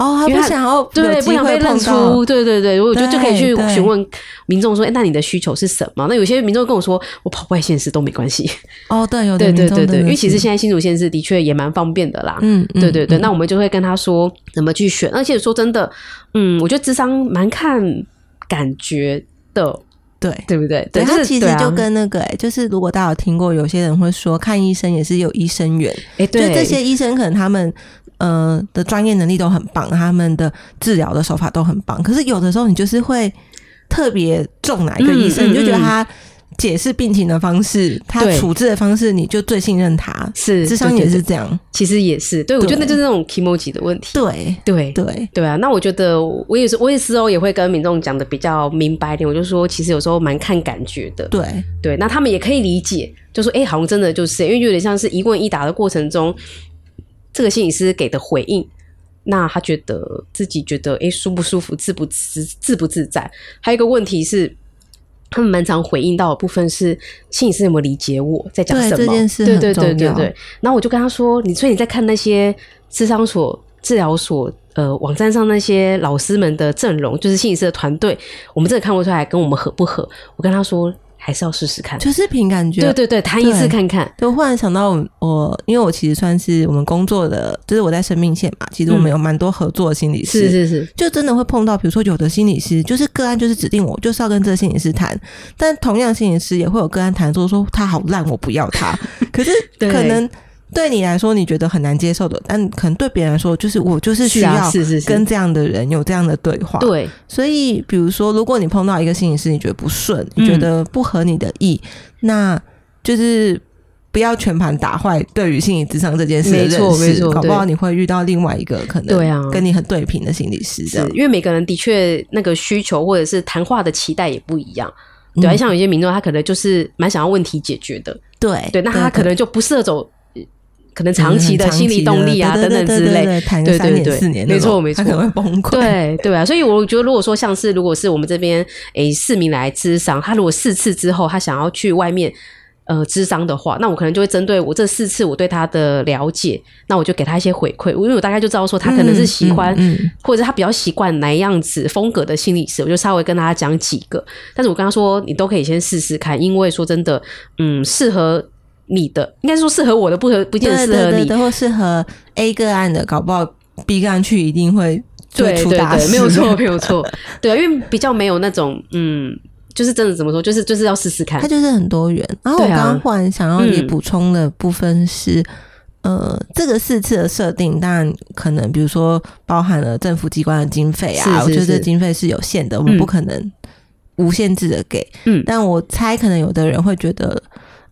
哦，他不想要对，不想被认出，对对对，我觉得就可以去询问民众说，哎，那你的需求是什么？那有些民众跟我说，我跑外县市都没关系。哦，对，有对对对对，因为其实现在新竹县市的确也蛮方便的啦。嗯，对对对，那我们就会跟他说怎么去选，而且说真的，嗯，我觉得智商蛮看感觉的，对对不对？对，他其实就跟那个，哎，就是如果大家有听过，有些人会说看医生也是有医生缘，哎，对，这些医生可能他们。呃的专业能力都很棒，他们的治疗的手法都很棒。可是有的时候你就是会特别重哪一个医生，你就觉得他解释病情的方式，他处置的方式，你就最信任他。是智商也是这样，其实也是。对，我觉得那就是那种 emoji 的问题。对对对对啊！那我觉得我也是，我也是哦，也会跟民众讲的比较明白一点。我就说，其实有时候蛮看感觉的。对对，那他们也可以理解，就说哎，好像真的就是，因为有点像是一问一答的过程中。这个心理师给的回应，那他觉得自己觉得哎舒不舒服，自不自自不自在？还有一个问题是，他们蛮常回应到的部分是心理师有没有理解我在讲什么？这件事对对对对对。然后我就跟他说：“你所以你在看那些智商所、治疗所呃网站上那些老师们的阵容，就是心理师的团队，我们真的看不出来跟我们合不合？”我跟他说。还是要试试看，就是凭感觉。对对对，谈一次看看。就忽然想到我，因为我其实算是我们工作的，就是我在生命线嘛。其实我们有蛮多合作的心理师，是是是，就真的会碰到，比如说有的心理师就是个案，就是指定我就是要跟这个心理师谈，但同样心理师也会有个案谈说说他好烂，我不要他。可是 可能。对你来说，你觉得很难接受的，但可能对别人来说，就是我就是需要跟这样的人有这样的对话。对，所以比如说，如果你碰到一个心理师，你觉得不顺，你觉得不合你的意，那就是不要全盘打坏对于心理智商这件事的认识，搞不好你会遇到另外一个可能对啊跟你很对平的心理师。这样，因为每个人的确那个需求或者是谈话的期待也不一样。对，像有些民众，他可能就是蛮想要问题解决的。对对，那他可能就不适合走。可能长期的心理动力啊，等等之类，谈个三年四年，没错没错，可能会崩溃。对对啊，所以我觉得，如果说像是如果是我们这边诶市民来咨商，他如果四次之后他想要去外面呃咨商的话，那我可能就会针对我这四次我对他的了解，那我就给他一些回馈，因为我大概就知道说他可能是喜欢，或者他比较习惯哪样子风格的心理师，我就稍微跟他讲几个。但是我跟他说，你都可以先试试看，因为说真的，嗯，适合。你的应该说适合我的，不合不见得适合你，都会适合 A 个案的，搞不好 B 个案去一定会对对对，没有错 没有错，对啊，因为比较没有那种嗯，就是真的怎么说，就是就是要试试看，它就是很多元。然后我刚刚忽然想要也补充的部分是，呃，这个四次的设定，当然可能比如说包含了政府机关的经费啊，我觉得经费是有限的，我们不可能无限制的给。嗯，但我猜可能有的人会觉得。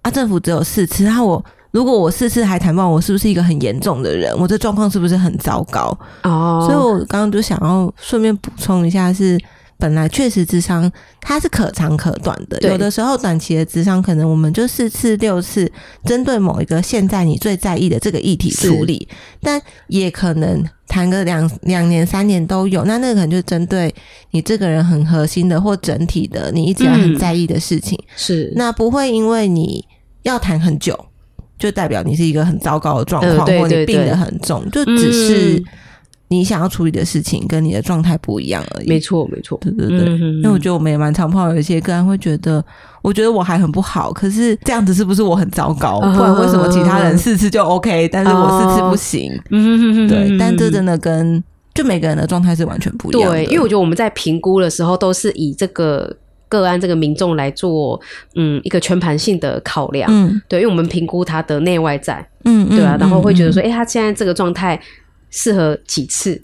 啊，政府只有四次，那我如果我四次还谈不完，我是不是一个很严重的人？我这状况是不是很糟糕？哦，所以我刚刚就想要顺便补充一下，是本来确实智商它是可长可短的，有的时候短期的智商可能我们就四次六次，针对某一个现在你最在意的这个议题处理，但也可能谈个两两年三年都有，那那个可能就针对你这个人很核心的或整体的你一直很在意的事情，是那不会因为你。要谈很久，就代表你是一个很糟糕的状况，或你病得很重，就只是你想要处理的事情跟你的状态不一样而已。没错，没错，对对对。因为我觉得我们也蛮常碰到有一些个人会觉得，我觉得我还很不好，可是这样子是不是我很糟糕？不然为什么其他人四次就 OK，但是我四次不行？对，但这真的跟就每个人的状态是完全不一样。对，因为我觉得我们在评估的时候都是以这个。个案这个民众来做，嗯，一个全盘性的考量，嗯，对，因为我们评估他的内外在，嗯，对啊，然后会觉得说，哎，他现在这个状态适合几次，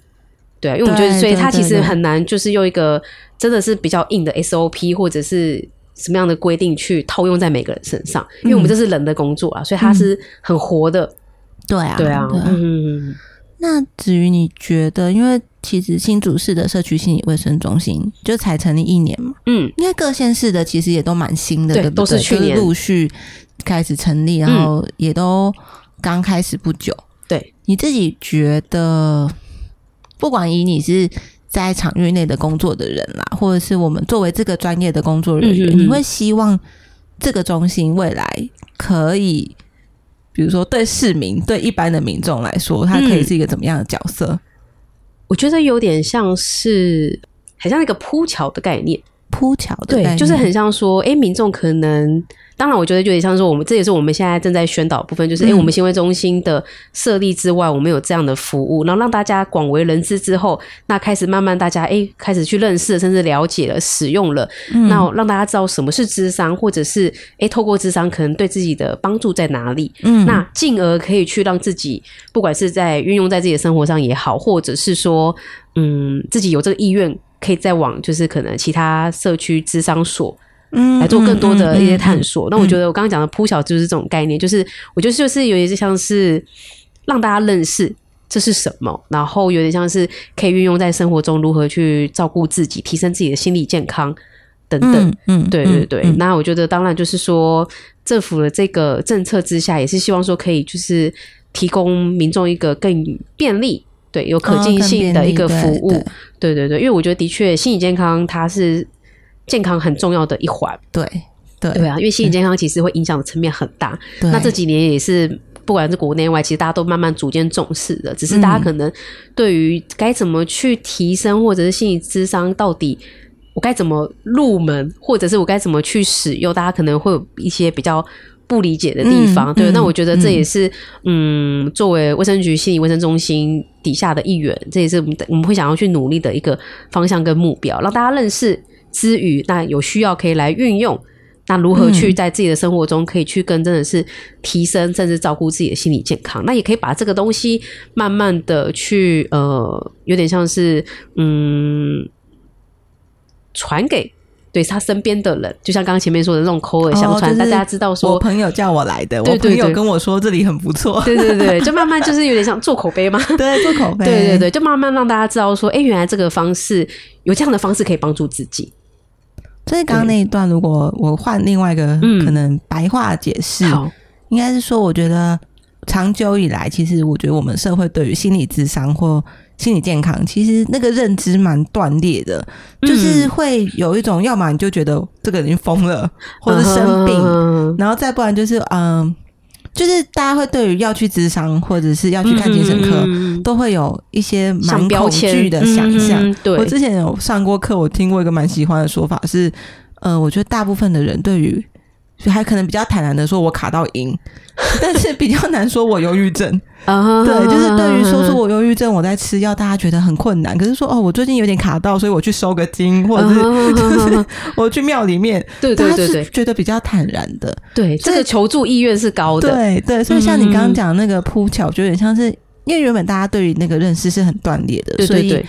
对啊，因为我们觉得，所以他其实很难，就是用一个真的是比较硬的 SOP 或者是什么样的规定去套用在每个人身上，因为我们这是人的工作啊，所以他是很活的。对啊，对啊，嗯，那至于你觉得，因为其实新竹市的社区心理卫生中心就才成立一年嘛，嗯，因为各县市的其实也都蛮新的，对对不对，都是去年陆续开始成立，然后也都刚开始不久。对，你自己觉得，不管以你是在场域内的工作的人啦，或者是我们作为这个专业的工作人员，嗯嗯嗯。你会希望这个中心未来可以，比如说对市民、对一般的民众来说，它可以是一个怎么样的角色？我觉得有点像是，很像一个铺桥的概念。铺桥的概对，念就是很像说，哎、民众可能，当然，我觉得有点像说，我们这也是我们现在正在宣导的部分，就是，哎、嗯我们行为中心的设立之外，我们有这样的服务，然后让大家广为人知之后，那开始慢慢大家，哎、开始去认识，甚至了解了、使用了，嗯。那让大家知道什么是智商，或者是，哎、透过智商可能对自己的帮助在哪里，嗯。那进而可以去让自己，不管是在运用在自己的生活上也好，或者是说，嗯，自己有这个意愿，可以再往就是可能其他社区智商所嗯来做更多的一些探索。索。那我觉得我刚刚讲的铺小就是这种概念，就是我觉得就是有点像是让大家认识。这是什么？然后有点像是可以运用在生活中，如何去照顾自己、提升自己的心理健康等等。嗯嗯，对对对，嗯那我觉得当然就是说，政府的这个政策之下，也是希望说可以就是提供民众一个更便利、对有可进性的一个服务。对对对，因为我觉得的确心理健康它是健康很重要的一环。对对对啊，因为心理健康其实会影响的层面很大。对那这几年也是。不管是国内外，其实大家都慢慢逐渐重视的，只是大家可能对于该怎么去提升，或者是心理智商到底我该怎么入门，或者是我该怎么去使用，大家可能会有一些比较不理解的地方。对，那我觉得这也是嗯作为卫生局心理卫生中心底下的一员，这也是我们的我们会想要去努力的一个方向跟目标，让大家认识之余，那有需要可以来运用。那如何去在自己的生活中可以去跟真的是提升，甚至照顾自己的心理健康？那也可以把这个东西慢慢的去呃，有点像是嗯传给对他身边的人，就像刚刚前面说的那种口耳相传，哦就是大家知道说我。朋友叫我来的，我朋友跟我说这里很不错，对对对，就慢慢就是有点像做口碑嘛。对，做口碑，对对对，就慢慢让大家知道说，哎，原来这个方式有这样的方式可以帮助自己。所以刚刚那一段，如果我换另外一个嗯。可能白话解释，嗯，应该是说，我觉得长久以来，其实我觉得我们社会对于心理智商或心理健康，其实那个认知蛮断裂的，嗯。就是会有一种，要么你就觉得这个人疯了，或者生病，嗯。然后再不然就是嗯。就是大家会对于要去职商或者是要去看精神科，嗯都会有一些蛮恐惧的想象。嗯对，我之前有上过课，我听过一个蛮喜欢的说法是，呃，我觉得大部分的人对于还可能比较坦然的说我卡到音，但是比较难说我忧郁症。啊对，就是对于说出我忧郁症，我在吃药，大家觉得很困难。可是说哦，我最近有点卡到，所以我去收个经，或者是就是我去庙里面，对对对对觉得比较坦然的。对，这个求助意愿是高的。对对，所以像你刚刚嗯讲那个铺桥，就有点像是因为原本大家对于那个认识是很断裂的，所以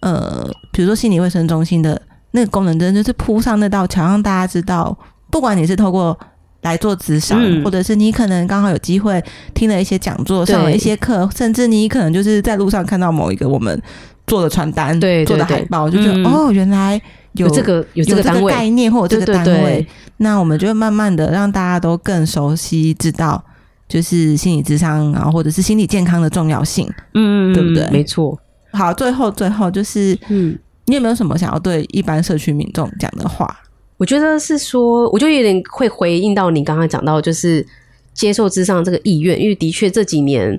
呃，比如说心理卫生中心的那个功能，真的就是铺上那道桥，让大家知道，不管你是透过来做职商，嗯。或者是你可能刚好有机会听了一些讲座，上了一些课，甚至你可能就是在路上看到某一个我们做的传单、对做的海报，就觉得、嗯。哦，原来有有这个有有这这个，概念或者这个单位，那我们就会慢慢的让大家都更熟悉，知道就是心理智商，然后或者是心理健康的重要性。嗯，对不对？没错，好，最后最后就是嗯。你有没有什么想要对一般社区民众讲的话？我觉得是说，我就有点会回应到你刚刚讲到，就是接受之上这个意愿，因为的确这几年，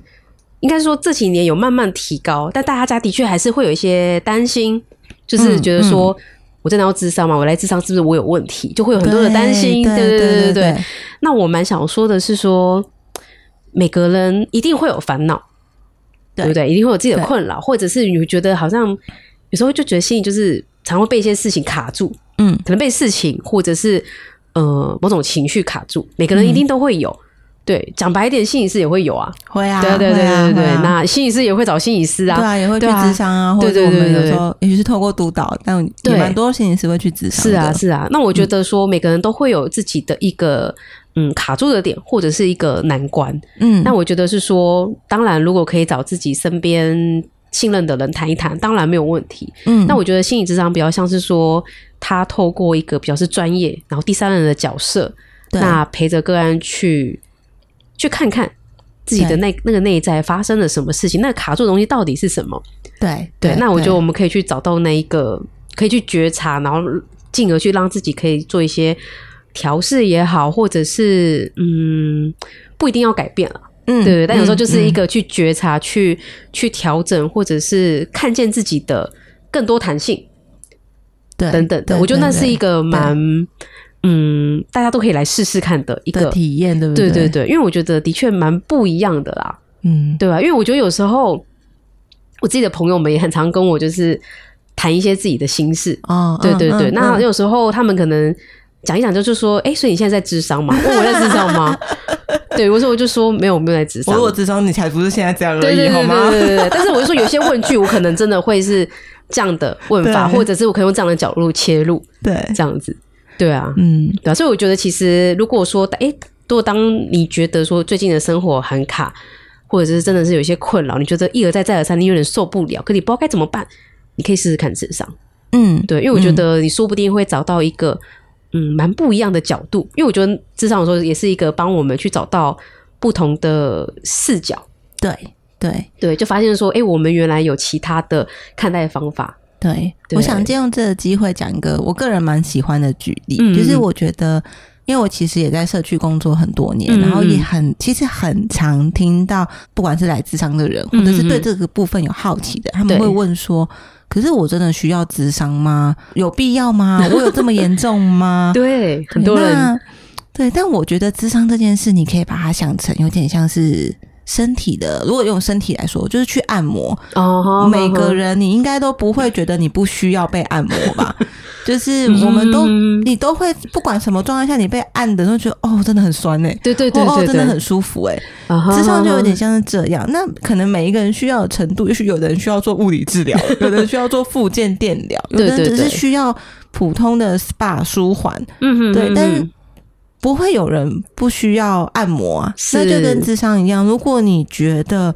应该说这几年有慢慢提高，但大家的确还是会有一些担心，就是觉得说。我真的要智商吗？我来智商是不是我有问题？就会有很多的担心。对对对对对。那我蛮想说的是说，每个人一定会有烦恼，对不对？一定会有自己的困扰，或者是你觉得好像有时候就觉得心里就是常会被一些事情卡住。嗯，可能被事情或者是呃某种情绪卡住，每个人一定都会有。对，讲白一点，心理师也会有啊。会啊，对对对对对，那心理师也会找心理师啊。对啊，也会去对啊智商啊，或对者我们有时候也许是透过督导，但也蛮多心理师会去咨商。是啊，是啊。那我觉得说，每个人都会有自己的一个嗯卡住的点，或者是一个难关。嗯，那我觉得是说，当然，如果可以找自己身边信任的人谈一谈，当然没有问题。嗯，那我觉得心理智商比较像是说，他透过一个比较是专业，然后第三人的角色，那陪着个案去去看看自己的内那个内在发生了什么事情，那个卡住的东西到底是什么？对对，那我觉得我们们可以去找到那一个，可以去觉察，然后进而去让自己可以做一些调试也好，或者是嗯，不一定要改变了。嗯对对，但有时候就是一嗯个去觉察、去去调整，或者是看见自己的更多弹性对等等的。我觉得那是一个蛮嗯，大家都可以来试试看的一的个体验，对不对？对对对，因为我觉得的确蛮不一样的啦，嗯，对吧？因为我觉得有时候我自己的朋友们也很常跟我就是谈一些自己的心事，哦，对对对，嗯嗯嗯。那有时候他们可能讲一讲，就是说，哎、所以你现在在智商吗？问我在智商吗？对，我说我就说没有，没有在智商我。智商，你才不是现在这样而已，好吗？对对对对。但是我就说有些问句，我可能真的会是这样的问法，或者是我可以用这样的角度切入，对，这样子。对啊，嗯，对啊。所以我觉得其实如果说，哎、如果当你觉得说最近的生活很卡，或者是真的是有一些困扰，你觉得一而再再而三，你有点受不了，可你不知道该怎么办，你可以试试看智商。嗯，对，因为我觉得你说不定会找到一个嗯蛮不一样的角度，因为我觉得智商有时候也是一个帮我们去找到不同的视角，对对。对，就发现说，哎、我们原来有其他的看待方法，对，对。我想借用这个机会讲一个我个人蛮喜欢的举例，嗯就是我觉得。因为我其实也在社区工作很多年，嗯然后也很其实很常听到，不管是来智商的人，或者是对这个部分有好奇的，他们会问说：“可是我真的需要智商吗？有必要吗？我有这么严重吗？” 对，很多人那对，但我觉得智商这件事，你可以把它想成有点像是身体的。如果用身体来说，就是去按摩。哦，每个人你应该都不会觉得你不需要被按摩吧？就是我们都、嗯你都会不管什么状态下，你被按的都觉得哦，真的很酸哎、对对对哦真的很舒服哎、啊哈智商就有点像是这样。那可能每一个人需要的程度，也许有的人需要做物理治疗，有的人需要做复健电疗，有的人只是需要普通的 SPA 舒缓。嗯哼对，嗯但是哼不会有人不需要按摩啊，那就跟智商一样。如果你觉得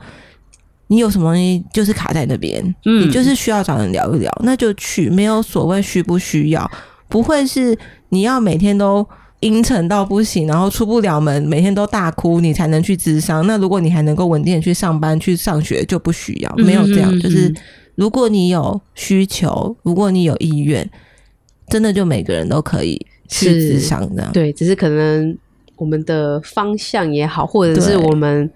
你有什么东西就是卡在那边，嗯你就是需要找人聊一聊，那就去，没有所谓需不需要，不会是你要每天都。阴沉到不行，然后出不了门，每天都大哭，你才能去智商。那如果你还能够稳定的去上班、去上学，就不需要。没有这样，嗯嗯嗯就是如果你有需求，如果你有意愿，真的就每个人都可以是这的，对，只是可能我们的方向也好，或者是我们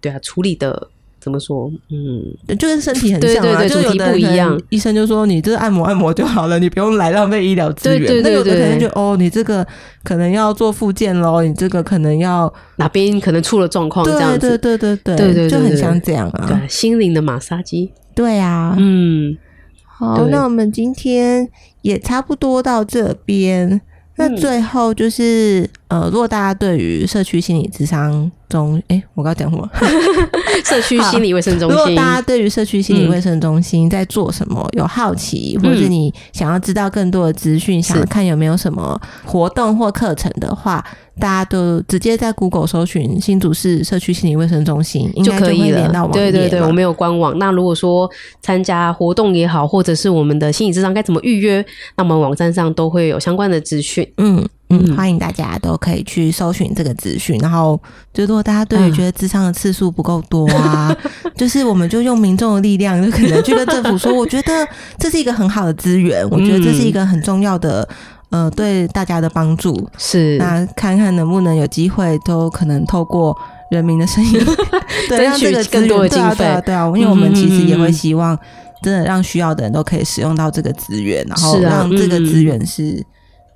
对啊处理的怎么说，嗯，就跟身体很像啊，主题不一样。医生就说你这按摩按摩就好了，你不用来浪费医疗资源。那个医就哦，你这个可能要做复健喽，你这个可能要哪边可能出了状况，这样子，对对对对对，就很像这样啊，对心灵的马杀鸡，对啊，嗯，好，那我们今天也差不多到这边。那嗯。最后就是，呃，如果大家对于社区心理咨商中，哎、我刚刚讲什么？社区心理卫生中心，如果大家对于社区心理嗯卫生中心在做什么有好奇，或者是你想要知道更多的资讯，想要看有没有什么活动或课程的话，大家都直接在 Google 搜寻新竹市社区心理卫生中心，应该就可以了。对对对，我们有官网。那如果说参加活动也好，或者是我们的心理智商该怎么预约，那我们网站上都会有相关的资讯。嗯嗯，嗯欢迎大家都可以去搜寻这个资讯，然后就如果大家对于嗯觉得智商的次数不够多啊，就是我们就用民众的力量，就可能去跟政府说，我觉得这是一个很好的资源，我觉得这是一个很重要的。呃，对大家的帮助，是，那看看能不能有机会，都可能透过人民的声音，对，让这个资更多的源对啊经费。对啊，对啊，因为我们其实也会希望，真的让需要的人都可以使用到这个资源，然后让这个嗯。资源是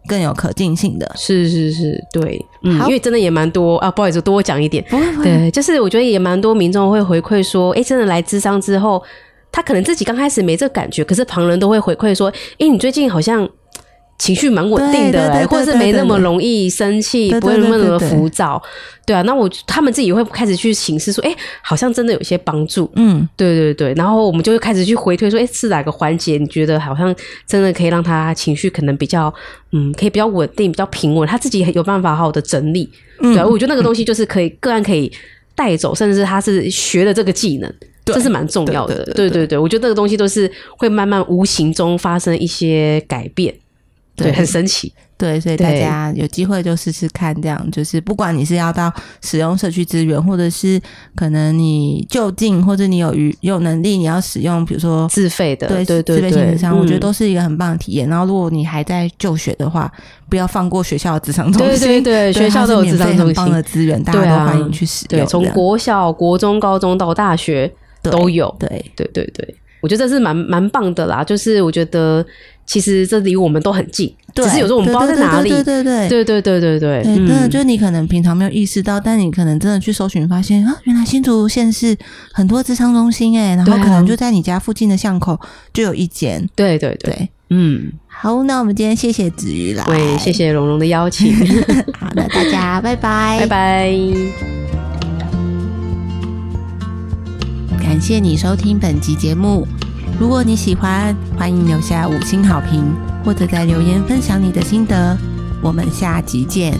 更有可进性的。是是是，对，嗯，因为真的也蛮多啊，不好意思，多讲一点。不会不会，对，就是我觉得也蛮多民众会回馈说，哎，真的来智商之后，他可能自己刚开始没这个感觉，可是旁人都会回馈说，哎，你最近好像情绪蛮稳定的、或者是没那么容易生气，不会那么的对对对浮躁，对啊。那我他们自己会开始去请示说，哎、好像真的有些帮助，嗯，对对对。然后我们就会开始去回推说，哎、是哪个环节你觉得好像真的可以让他情绪可能比较，嗯，可以比较稳定、比较平稳，他自己有办法好好的整理，嗯对啊。我觉得那个东西就是可以个案可以带走，甚至是他是学的这个技能。这是蛮重要的，对对对对对对，我觉得这个东西都是会慢慢无形中发生一些改变，对，很神奇。对，所以大家有机会就试试看，这样就是不管你是要到使用社区资源，或者是可能你就近，或者你有余有能力，你要使用，比如说自费的，对对对自费性对。智商，我觉得嗯都是一个很棒的体验。然后，如果你还在就学的话，不要放过学校的智商中对心，对对，学校都有智商中心，的资源，大家都欢迎去使用。对，从国小、国中、高中到大学都有，对。对对对，我觉得这是蛮蛮棒的啦。就是我觉得其实这离我们都很近，对，只是有时候我们不知道在哪里。对对对对对对对对真的嗯就是你可能平常没有意识到，但你可能真的去搜寻，发现啊，原来新竹县是很多智商中心哎，然后可能就在你家附近的巷口就有一间。对对对，嗯，好，那我们今天谢谢子瑜啦。对，谢。谢蓉蓉的邀请，好的，大家拜拜，拜拜。感谢你收听本集节目。如果你喜欢，欢迎留下五星好评，或者在留言分享你的心得。我们下集见。